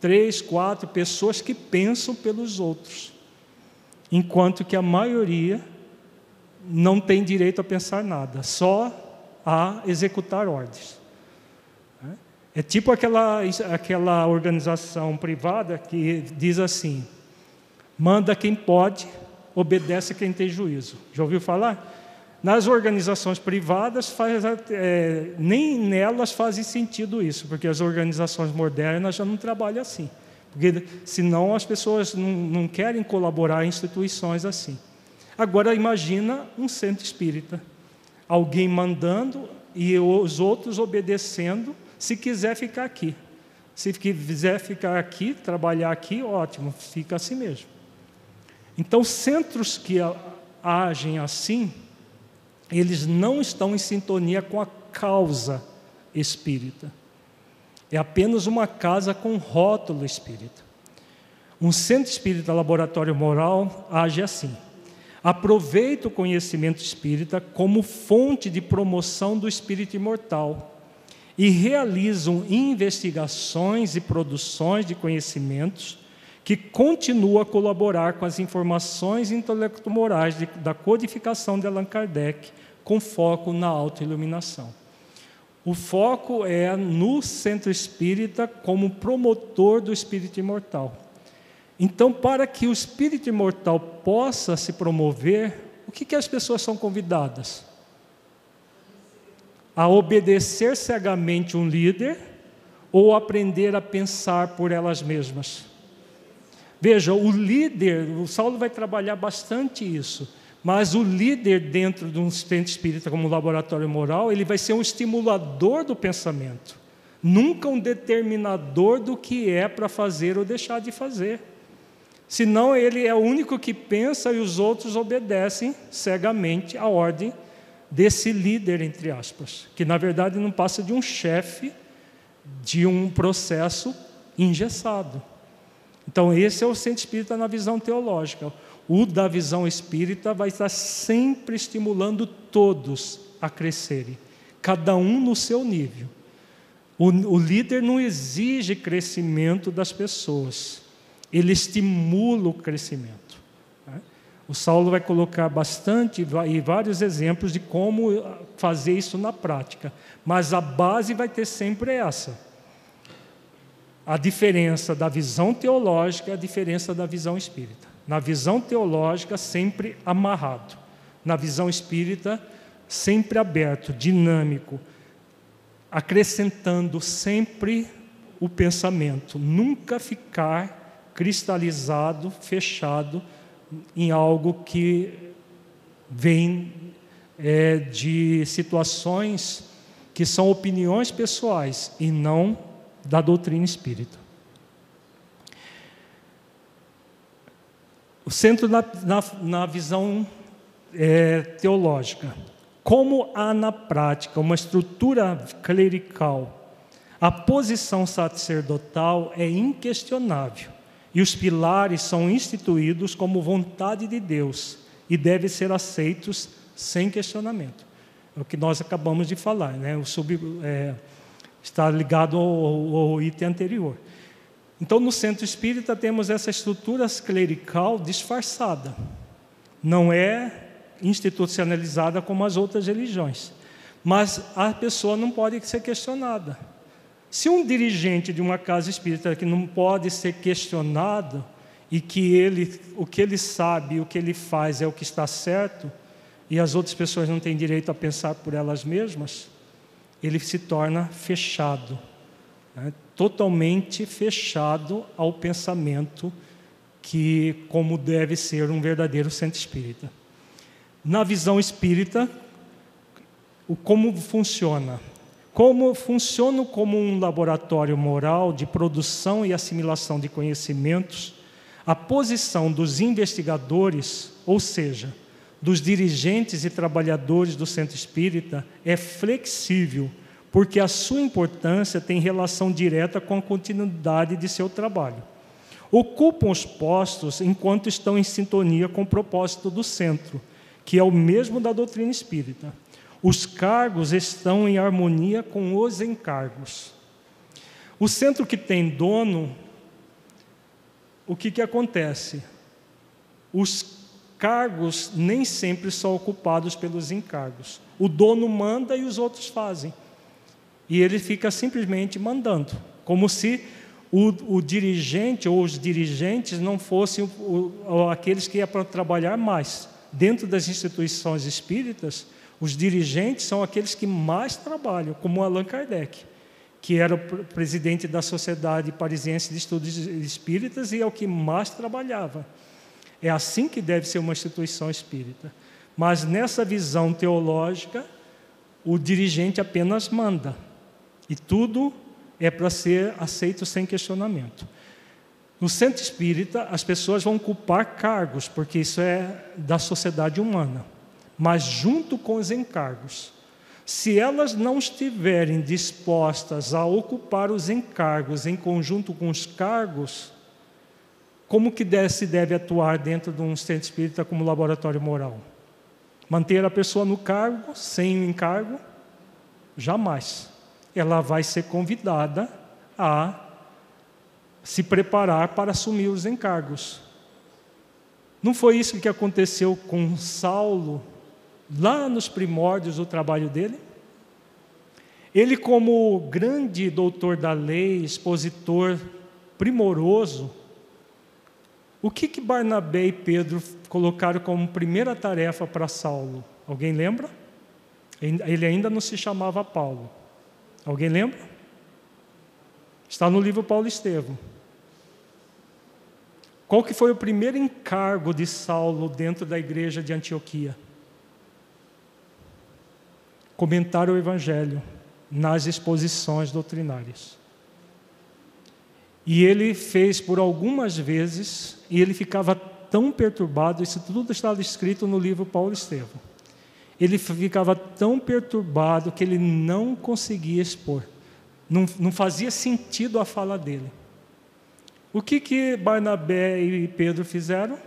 Três, quatro pessoas que pensam pelos outros, enquanto que a maioria não tem direito a pensar nada, só a executar ordens. É tipo aquela, aquela organização privada que diz assim: manda quem pode, obedece quem tem juízo. Já ouviu falar? Nas organizações privadas, faz, é, nem nelas faz sentido isso, porque as organizações modernas já não trabalham assim. Porque senão as pessoas não, não querem colaborar em instituições assim. Agora imagina um centro espírita, alguém mandando e os outros obedecendo, se quiser ficar aqui. Se quiser ficar aqui, trabalhar aqui, ótimo, fica assim mesmo. Então, centros que agem assim, eles não estão em sintonia com a causa espírita. É apenas uma casa com rótulo espírita. Um centro espírita laboratório moral age assim. Aproveita o conhecimento espírita como fonte de promoção do espírito imortal e realizam investigações e produções de conhecimentos que continua a colaborar com as informações intelecto-morais da codificação de Allan Kardec com foco na autoiluminação. O foco é no centro espírita como promotor do espírito imortal. Então, para que o espírito imortal possa se promover, o que, que as pessoas são convidadas? A obedecer cegamente um líder ou aprender a pensar por elas mesmas? Veja, o líder, o Saulo vai trabalhar bastante isso mas o líder dentro de um centro espírita como um laboratório moral, ele vai ser um estimulador do pensamento, nunca um determinador do que é para fazer ou deixar de fazer. Senão ele é o único que pensa e os outros obedecem cegamente à ordem desse líder, entre aspas, que na verdade não passa de um chefe de um processo engessado. Então, esse é o centro espírita na visão teológica. O da visão espírita vai estar sempre estimulando todos a crescerem, cada um no seu nível. O, o líder não exige crescimento das pessoas, ele estimula o crescimento. Né? O Saulo vai colocar bastante e vários exemplos de como fazer isso na prática, mas a base vai ter sempre essa. A diferença da visão teológica a diferença da visão espírita. Na visão teológica, sempre amarrado. Na visão espírita, sempre aberto, dinâmico, acrescentando sempre o pensamento, nunca ficar cristalizado, fechado em algo que vem é, de situações que são opiniões pessoais e não da doutrina espírita. O centro na, na, na visão é, teológica. Como há na prática uma estrutura clerical A posição sacerdotal é inquestionável e os pilares são instituídos como vontade de Deus e devem ser aceitos sem questionamento. É o que nós acabamos de falar, né? o sub, é, está ligado ao, ao item anterior. Então, no centro espírita, temos essa estrutura clerical disfarçada. Não é institucionalizada como as outras religiões. Mas a pessoa não pode ser questionada. Se um dirigente de uma casa espírita que não pode ser questionado e que ele, o que ele sabe, o que ele faz é o que está certo, e as outras pessoas não têm direito a pensar por elas mesmas, ele se torna fechado, né? totalmente fechado ao pensamento que como deve ser um verdadeiro centro espírita. Na visão espírita, o como funciona? Como funciona como um laboratório moral de produção e assimilação de conhecimentos, a posição dos investigadores, ou seja, dos dirigentes e trabalhadores do centro espírita, é flexível, porque a sua importância tem relação direta com a continuidade de seu trabalho. Ocupam os postos enquanto estão em sintonia com o propósito do centro, que é o mesmo da doutrina espírita. Os cargos estão em harmonia com os encargos. O centro que tem dono, o que, que acontece? Os cargos nem sempre são ocupados pelos encargos. O dono manda e os outros fazem. E ele fica simplesmente mandando, como se o, o dirigente ou os dirigentes não fossem o, o, aqueles que iam para trabalhar mais. Dentro das instituições espíritas, os dirigentes são aqueles que mais trabalham, como Allan Kardec, que era o presidente da Sociedade Parisiense de Estudos Espíritas e é o que mais trabalhava. É assim que deve ser uma instituição espírita. Mas nessa visão teológica, o dirigente apenas manda. E tudo é para ser aceito sem questionamento. No centro espírita, as pessoas vão ocupar cargos, porque isso é da sociedade humana mas junto com os encargos. Se elas não estiverem dispostas a ocupar os encargos em conjunto com os cargos, como que se deve atuar dentro de um centro espírita como laboratório moral? Manter a pessoa no cargo, sem o encargo? Jamais. Ela vai ser convidada a se preparar para assumir os encargos. Não foi isso que aconteceu com Saulo lá nos primórdios do trabalho dele. Ele, como grande doutor da lei, expositor primoroso, o que, que Barnabé e Pedro colocaram como primeira tarefa para Saulo? Alguém lembra? Ele ainda não se chamava Paulo. Alguém lembra? Está no livro Paulo Estevam. Qual que foi o primeiro encargo de Saulo dentro da igreja de Antioquia? Comentar o Evangelho nas exposições doutrinárias. E ele fez por algumas vezes, e ele ficava tão perturbado, isso tudo estava escrito no livro Paulo Estevão. Ele ficava tão perturbado que ele não conseguia expor, não, não fazia sentido a fala dele. O que que Barnabé e Pedro fizeram?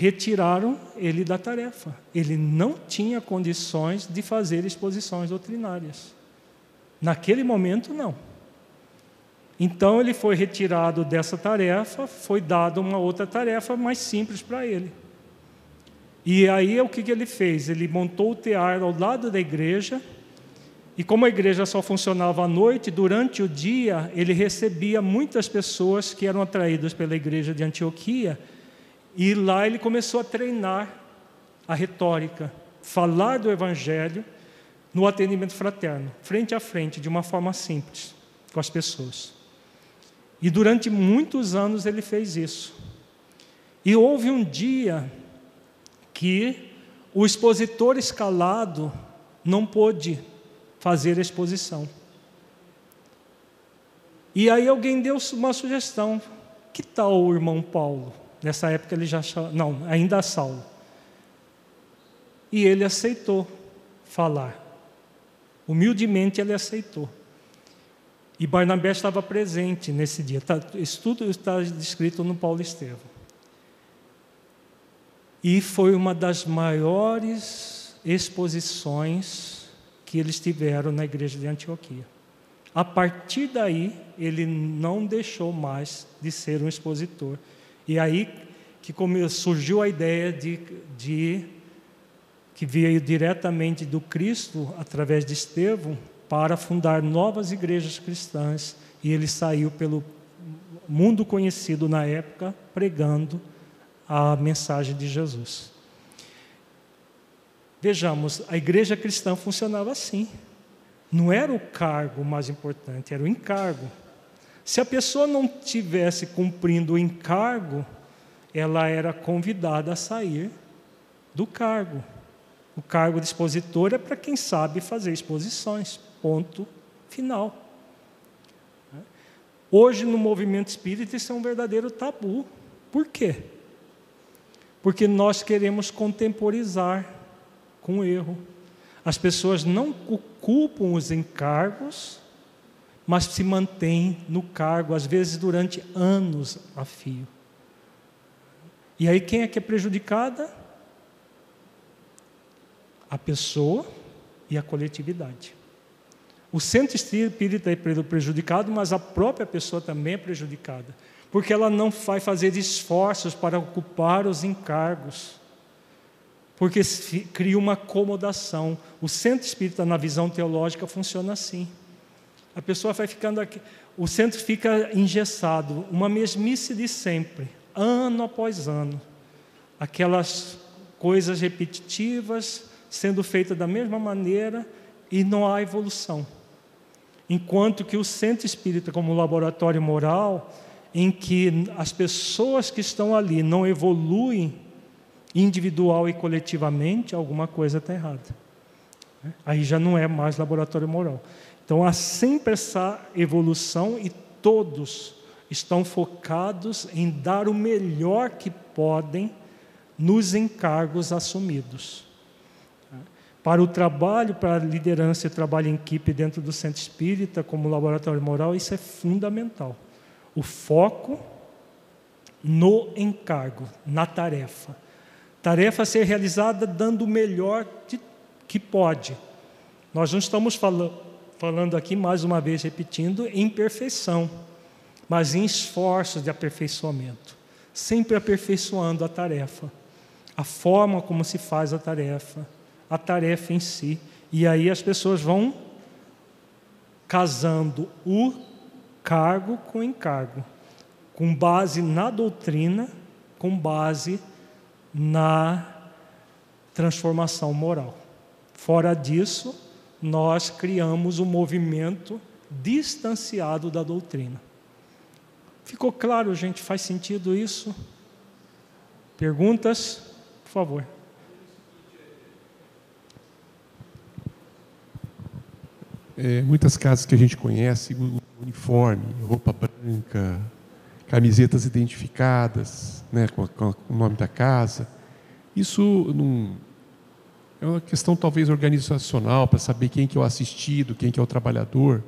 Retiraram ele da tarefa. Ele não tinha condições de fazer exposições doutrinárias. Naquele momento, não. Então ele foi retirado dessa tarefa, foi dado uma outra tarefa mais simples para ele. E aí o que, que ele fez? Ele montou o tear ao lado da igreja, e como a igreja só funcionava à noite, durante o dia ele recebia muitas pessoas que eram atraídas pela igreja de Antioquia e lá ele começou a treinar a retórica, falar do Evangelho no atendimento fraterno, frente a frente, de uma forma simples, com as pessoas. E durante muitos anos ele fez isso. E houve um dia que o expositor escalado não pôde fazer a exposição. E aí alguém deu uma sugestão: que tal o irmão Paulo? Nessa época ele já não, ainda Saulo. E ele aceitou falar. Humildemente ele aceitou. E Barnabé estava presente nesse dia. Tá, isso tudo está descrito no Paulo Estevão. E foi uma das maiores exposições que eles tiveram na igreja de Antioquia. A partir daí, ele não deixou mais de ser um expositor. E aí que surgiu a ideia de, de que veio diretamente do Cristo através de Estevão para fundar novas igrejas cristãs e ele saiu pelo mundo conhecido na época pregando a mensagem de Jesus. Vejamos, a igreja cristã funcionava assim. Não era o cargo mais importante, era o encargo. Se a pessoa não tivesse cumprindo o encargo, ela era convidada a sair do cargo. O cargo de expositor é para quem sabe fazer exposições. Ponto final. Hoje, no movimento espírita, isso é um verdadeiro tabu. Por quê? Porque nós queremos contemporizar com o erro. As pessoas não ocupam os encargos, mas se mantêm no cargo, às vezes durante anos a fio. E aí quem é que é prejudicada? A pessoa e a coletividade. O centro espírita é prejudicado, mas a própria pessoa também é prejudicada, porque ela não vai fazer esforços para ocupar os encargos porque cria uma acomodação. O centro espírita, na visão teológica, funciona assim. A pessoa vai ficando aqui, o centro fica engessado, uma mesmice de sempre, ano após ano. Aquelas coisas repetitivas sendo feitas da mesma maneira e não há evolução. Enquanto que o centro espírita, como laboratório moral, em que as pessoas que estão ali não evoluem individual e coletivamente, alguma coisa está errada. Aí já não é mais laboratório moral. Então há sempre essa evolução e todos estão focados em dar o melhor que podem nos encargos assumidos. Para o trabalho, para a liderança e trabalho em equipe dentro do centro espírita, como laboratório moral, isso é fundamental. O foco no encargo, na tarefa. Tarefa a ser realizada dando o melhor que pode. Nós não estamos falando, falando aqui, mais uma vez repetindo, em perfeição, mas em esforços de aperfeiçoamento. Sempre aperfeiçoando a tarefa, a forma como se faz a tarefa, a tarefa em si. E aí as pessoas vão casando o cargo com encargo, com base na doutrina, com base na transformação moral. Fora disso, nós criamos um movimento distanciado da doutrina. Ficou claro, gente? Faz sentido isso? Perguntas? Por favor. É, muitas casas que a gente conhece, uniforme, roupa branca, camisetas identificadas, né, com, com o nome da casa. Isso não, é uma questão talvez organizacional para saber quem que é o assistido, quem que é o trabalhador.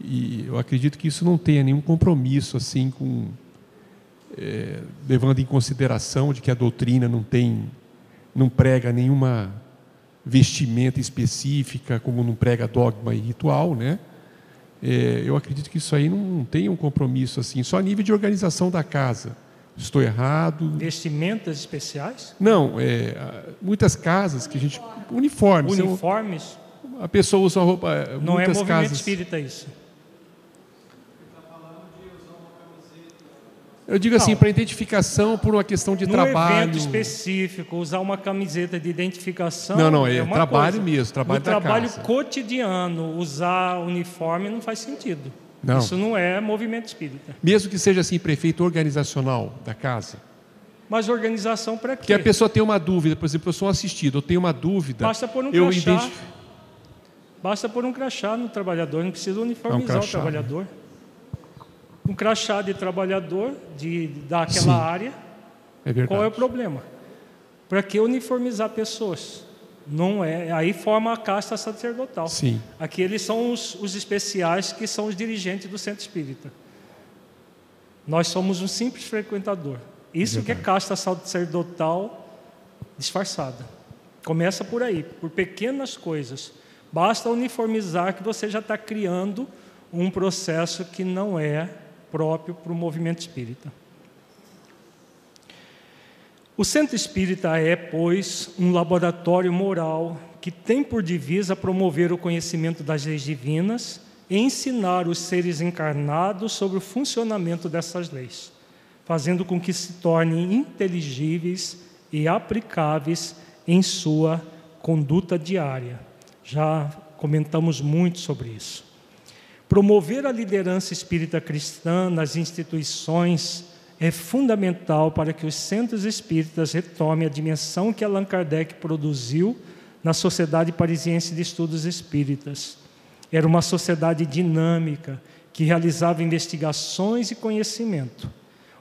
E eu acredito que isso não tenha nenhum compromisso assim com é, levando em consideração de que a doutrina não tem, não prega nenhuma vestimenta específica, como não prega dogma e ritual, né? É, eu acredito que isso aí não tem um compromisso assim, só a nível de organização da casa. Estou errado? Vestimentas especiais? Não, é, muitas casas que a gente uniformes. Uniformes? A pessoa usa roupa. Não é movimento casas, espírita isso. Eu digo assim, para identificação por uma questão de no trabalho. evento específico, usar uma camiseta de identificação. Não, não, é, é trabalho coisa. mesmo, trabalho no da trabalho casa. cotidiano, usar uniforme não faz sentido. Não. Isso não é movimento espírita. Mesmo que seja assim, prefeito organizacional da casa. Mas organização para quê? Porque a pessoa tem uma dúvida, por exemplo, eu sou um assistido, eu tenho uma dúvida. Basta pôr um eu crachá. Basta pôr um crachá no trabalhador, não precisa uniformizar crachá, o trabalhador. Um crachá de trabalhador de, daquela Sim. área. É verdade. Qual é o problema? Para que uniformizar pessoas? Não é, aí forma a casta sacerdotal. Sim. Aqui eles são os, os especiais que são os dirigentes do centro espírita. Nós somos um simples frequentador. Isso que é casta sacerdotal disfarçada. Começa por aí, por pequenas coisas. Basta uniformizar que você já está criando um processo que não é próprio para o movimento espírita. O centro espírita é, pois, um laboratório moral que tem por divisa promover o conhecimento das leis divinas e ensinar os seres encarnados sobre o funcionamento dessas leis, fazendo com que se tornem inteligíveis e aplicáveis em sua conduta diária. Já comentamos muito sobre isso. Promover a liderança espírita cristã nas instituições é fundamental para que os centros espíritas retomem a dimensão que Allan Kardec produziu na Sociedade Parisiense de Estudos Espíritas era uma sociedade dinâmica que realizava investigações e conhecimento.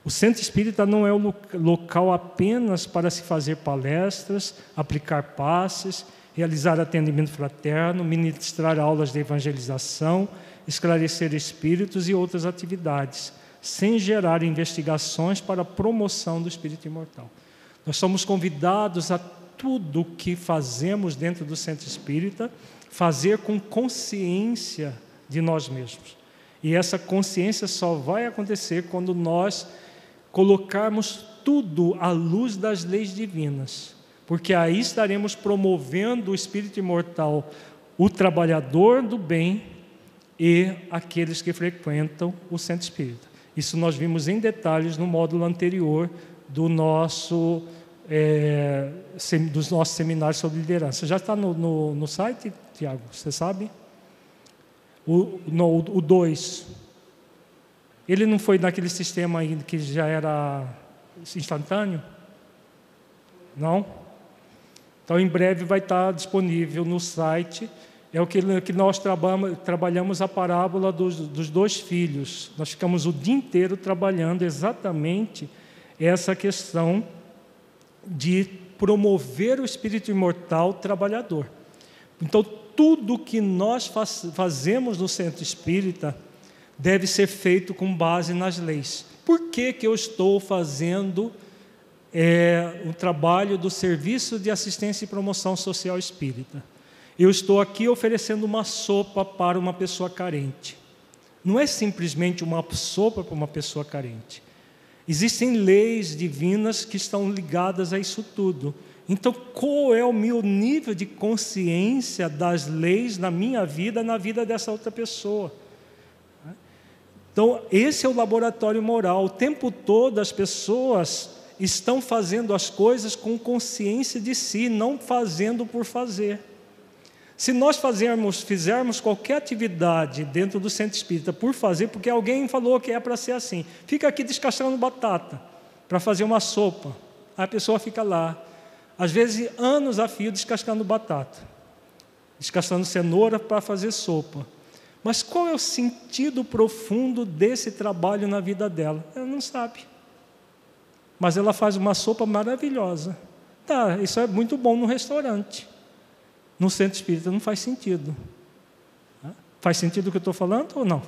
O centro espírita não é o local apenas para se fazer palestras, aplicar passes, realizar atendimento fraterno, ministrar aulas de evangelização, esclarecer espíritos e outras atividades, sem gerar investigações para a promoção do espírito imortal. Nós somos convidados a tudo que fazemos dentro do centro espírita fazer com consciência de nós mesmos. E essa consciência só vai acontecer quando nós colocarmos tudo à luz das leis divinas, porque aí estaremos promovendo o espírito imortal, o trabalhador do bem e aqueles que frequentam o centro espírita. Isso nós vimos em detalhes no módulo anterior do nosso é, dos nossos seminários sobre liderança. Já está no, no, no site, Tiago? Você sabe? O 2. Ele não foi naquele sistema que já era instantâneo? Não? Então, em breve vai estar disponível no site. É o que, que nós trabalhamos, trabalhamos a parábola dos, dos dois filhos. Nós ficamos o dia inteiro trabalhando exatamente essa questão de promover o espírito imortal trabalhador. Então, tudo que nós faz, fazemos no centro espírita deve ser feito com base nas leis. Por que, que eu estou fazendo é, o trabalho do Serviço de Assistência e Promoção Social Espírita? Eu estou aqui oferecendo uma sopa para uma pessoa carente. Não é simplesmente uma sopa para uma pessoa carente. Existem leis divinas que estão ligadas a isso tudo. Então, qual é o meu nível de consciência das leis na minha vida, na vida dessa outra pessoa? Então, esse é o laboratório moral. O tempo todo as pessoas estão fazendo as coisas com consciência de si, não fazendo por fazer. Se nós fazermos, fizermos qualquer atividade dentro do centro espírita por fazer, porque alguém falou que é para ser assim, fica aqui descascando batata para fazer uma sopa, a pessoa fica lá, às vezes anos a fio descascando batata, descascando cenoura para fazer sopa. Mas qual é o sentido profundo desse trabalho na vida dela? Ela não sabe. Mas ela faz uma sopa maravilhosa. Tá, isso é muito bom no restaurante. No centro espírita não faz sentido. Faz sentido o que eu estou falando ou não?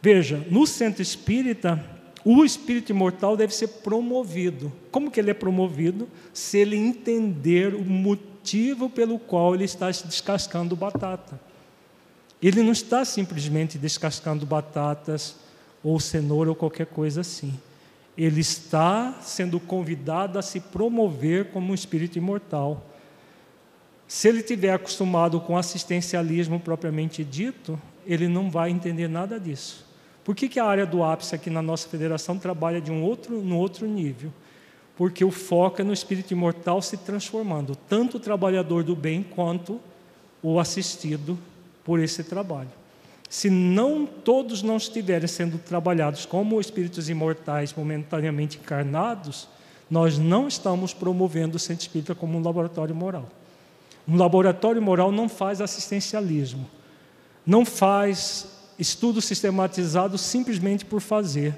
Veja, no centro espírita, o espírito imortal deve ser promovido. Como que ele é promovido? Se ele entender o motivo pelo qual ele está descascando batata. Ele não está simplesmente descascando batatas ou cenoura ou qualquer coisa assim. Ele está sendo convidado a se promover como um espírito imortal. Se ele tiver acostumado com assistencialismo propriamente dito, ele não vai entender nada disso. Por que, que a área do ápice aqui na nossa federação trabalha de um outro, no outro nível? Porque o foco é no espírito imortal se transformando, tanto o trabalhador do bem quanto o assistido por esse trabalho. Se não todos não estiverem sendo trabalhados como espíritos imortais momentaneamente encarnados, nós não estamos promovendo o centro espírita como um laboratório moral. Um laboratório moral não faz assistencialismo, não faz estudo sistematizado simplesmente por fazer,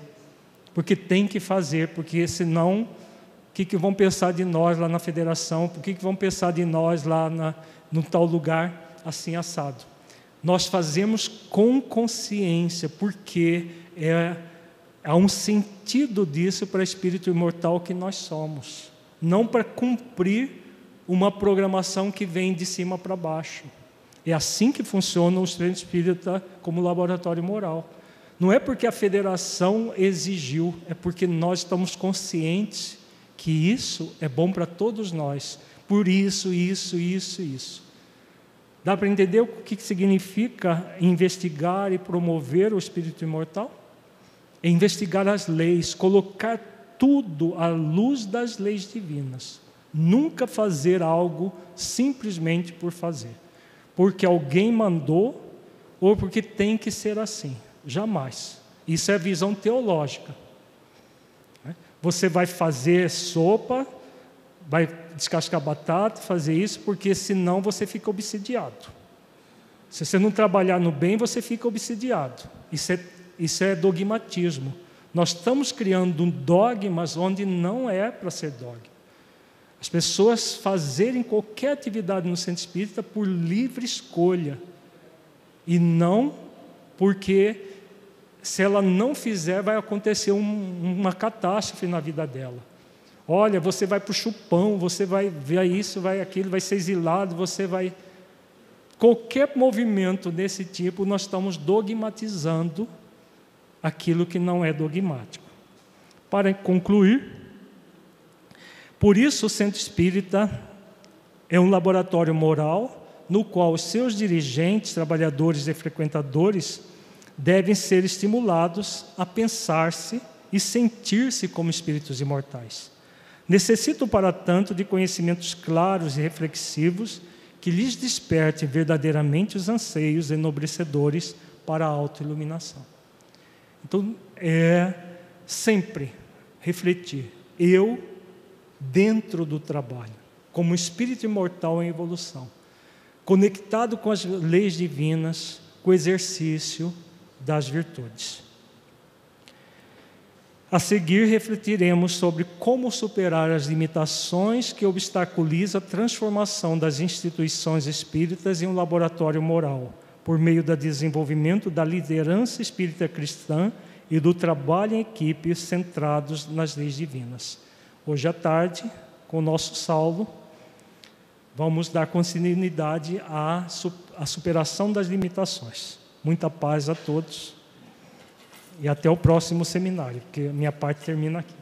porque tem que fazer, porque senão que, que vão pensar de nós lá na federação? O que, que vão pensar de nós lá na, no tal lugar, assim assado? Nós fazemos com consciência, porque é, há um sentido disso para o espírito imortal que nós somos, não para cumprir uma programação que vem de cima para baixo. É assim que funciona o centro espírita como laboratório moral. Não é porque a federação exigiu, é porque nós estamos conscientes que isso é bom para todos nós. Por isso, isso, isso, isso. Dá para entender o que significa investigar e promover o espírito imortal? É investigar as leis, colocar tudo à luz das leis divinas. Nunca fazer algo simplesmente por fazer, porque alguém mandou ou porque tem que ser assim. Jamais. Isso é visão teológica. Você vai fazer sopa, vai descascar batata, fazer isso, porque senão você fica obsidiado. Se você não trabalhar no bem, você fica obsidiado. Isso é, isso é dogmatismo. Nós estamos criando dogmas onde não é para ser dogma. As pessoas fazerem qualquer atividade no centro espírita por livre escolha e não porque se ela não fizer, vai acontecer um, uma catástrofe na vida dela. Olha, você vai para o chupão, você vai ver isso, vai aquilo, vai ser exilado, você vai. Qualquer movimento desse tipo, nós estamos dogmatizando aquilo que não é dogmático. Para concluir, por isso o centro espírita é um laboratório moral no qual os seus dirigentes, trabalhadores e frequentadores devem ser estimulados a pensar-se e sentir-se como espíritos imortais. Necessitam, para tanto, de conhecimentos claros e reflexivos que lhes despertem verdadeiramente os anseios enobrecedores para a autoiluminação. Então, é sempre refletir. Eu, dentro do trabalho, como espírito imortal em evolução, conectado com as leis divinas, com o exercício das virtudes. A seguir, refletiremos sobre como superar as limitações que obstaculizam a transformação das instituições espíritas em um laboratório moral, por meio do desenvolvimento da liderança espírita cristã e do trabalho em equipe centrados nas leis divinas. Hoje à tarde, com o nosso Saulo, vamos dar continuidade à, à superação das limitações. Muita paz a todos. E até o próximo seminário, porque minha parte termina aqui.